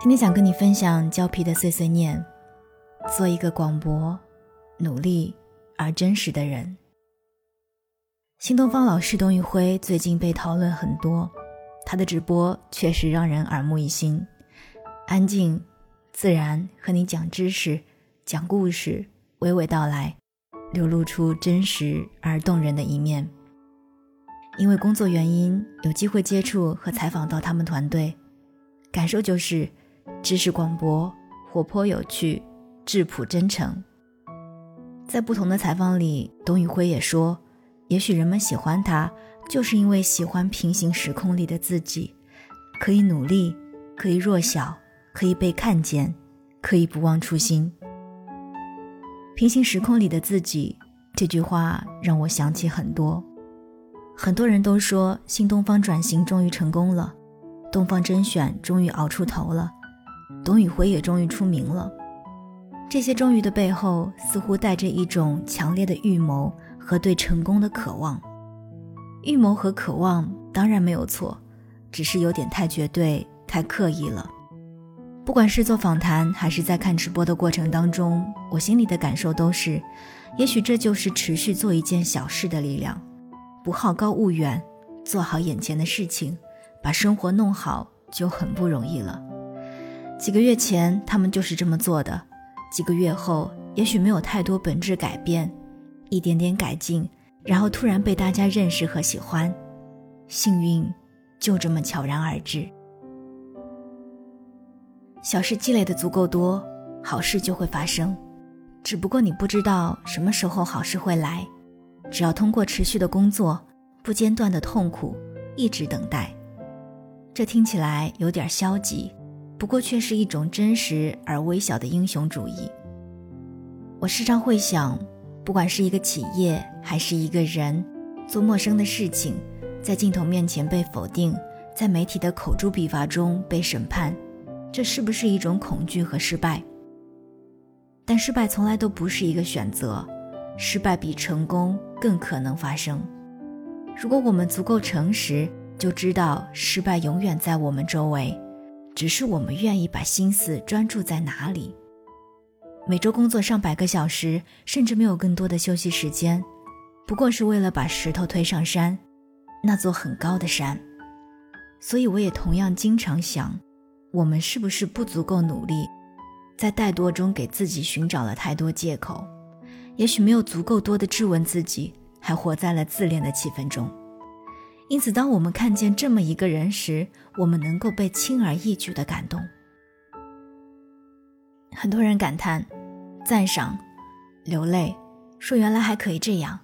今天想跟你分享胶皮的碎碎念，做一个广博、努力而真实的人。新东方老师董宇辉最近被讨论很多，他的直播确实让人耳目一新，安静、自然，和你讲知识、讲故事，娓娓道来，流露出真实而动人的一面。因为工作原因，有机会接触和采访到他们团队，感受就是。知识广博，活泼有趣，质朴真诚。在不同的采访里，董宇辉也说，也许人们喜欢他，就是因为喜欢平行时空里的自己，可以努力，可以弱小，可以被看见，可以不忘初心。平行时空里的自己，这句话让我想起很多。很多人都说新东方转型终于成功了，东方甄选终于熬出头了。董宇辉也终于出名了，这些终于的背后，似乎带着一种强烈的预谋和对成功的渴望。预谋和渴望当然没有错，只是有点太绝对、太刻意了。不管是做访谈，还是在看直播的过程当中，我心里的感受都是：也许这就是持续做一件小事的力量，不好高骛远，做好眼前的事情，把生活弄好就很不容易了。几个月前，他们就是这么做的。几个月后，也许没有太多本质改变，一点点改进，然后突然被大家认识和喜欢，幸运就这么悄然而至。小事积累的足够多，好事就会发生。只不过你不知道什么时候好事会来，只要通过持续的工作，不间断的痛苦，一直等待。这听起来有点消极。不过，却是一种真实而微小的英雄主义。我时常会想，不管是一个企业还是一个人，做陌生的事情，在镜头面前被否定，在媒体的口诛笔伐中被审判，这是不是一种恐惧和失败？但失败从来都不是一个选择，失败比成功更可能发生。如果我们足够诚实，就知道失败永远在我们周围。只是我们愿意把心思专注在哪里。每周工作上百个小时，甚至没有更多的休息时间，不过是为了把石头推上山，那座很高的山。所以我也同样经常想，我们是不是不足够努力，在怠惰中给自己寻找了太多借口？也许没有足够多的质问自己，还活在了自恋的气氛中。因此，当我们看见这么一个人时，我们能够被轻而易举的感动。很多人感叹、赞赏、流泪，说原来还可以这样，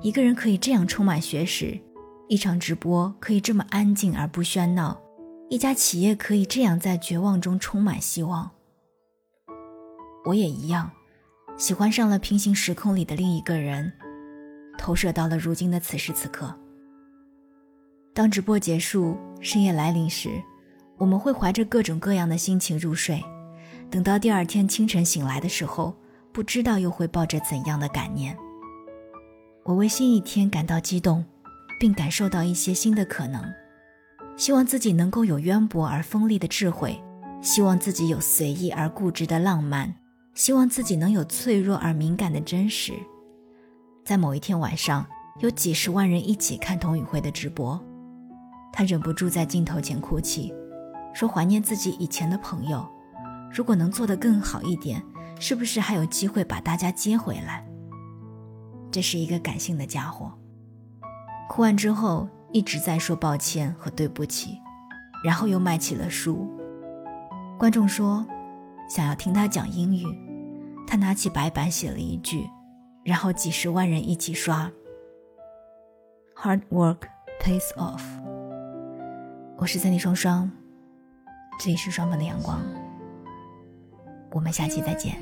一个人可以这样充满学识，一场直播可以这么安静而不喧闹，一家企业可以这样在绝望中充满希望。我也一样，喜欢上了平行时空里的另一个人，投射到了如今的此时此刻。当直播结束，深夜来临时，我们会怀着各种各样的心情入睡。等到第二天清晨醒来的时候，不知道又会抱着怎样的感念。我为新一天感到激动，并感受到一些新的可能。希望自己能够有渊博而锋利的智慧，希望自己有随意而固执的浪漫，希望自己能有脆弱而敏感的真实。在某一天晚上，有几十万人一起看童宇辉的直播。他忍不住在镜头前哭泣，说怀念自己以前的朋友，如果能做得更好一点，是不是还有机会把大家接回来？这是一个感性的家伙，哭完之后一直在说抱歉和对不起，然后又卖起了书。观众说想要听他讲英语，他拿起白板写了一句，然后几十万人一起刷。Hard work pays off。我是三弟双双，这里是双份的阳光。我们下期再见。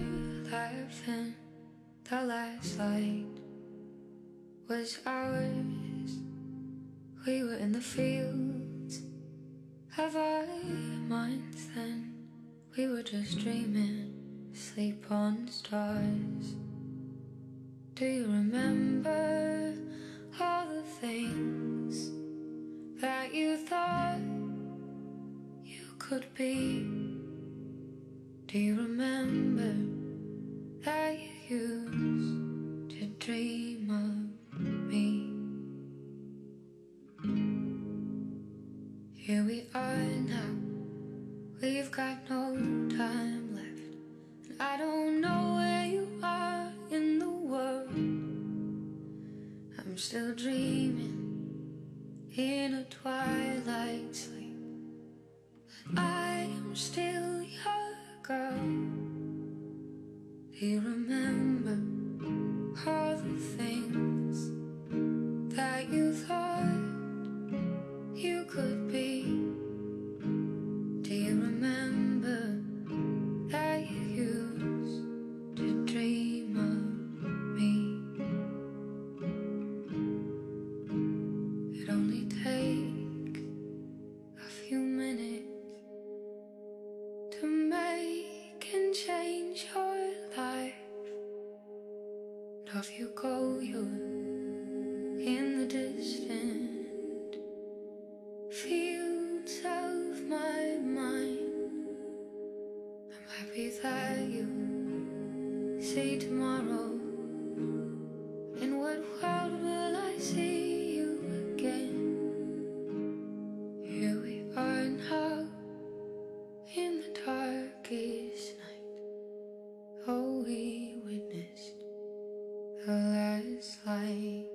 Have I mind then? We were just dreaming, sleep on stars. Do you remember all the things that you thought could be? Do you remember that you used to dream of me? Here we are now, we've got no time left, and I don't know where you are in the world. I'm still dreaming in a twilight sleep. I'm still your girl. You remember. Off you go, you're in the distant fields of my mind. I'm happy that you see tomorrow. In what world will I see you again? Here we are now in the darkest night. Oh, we witnessed the last light.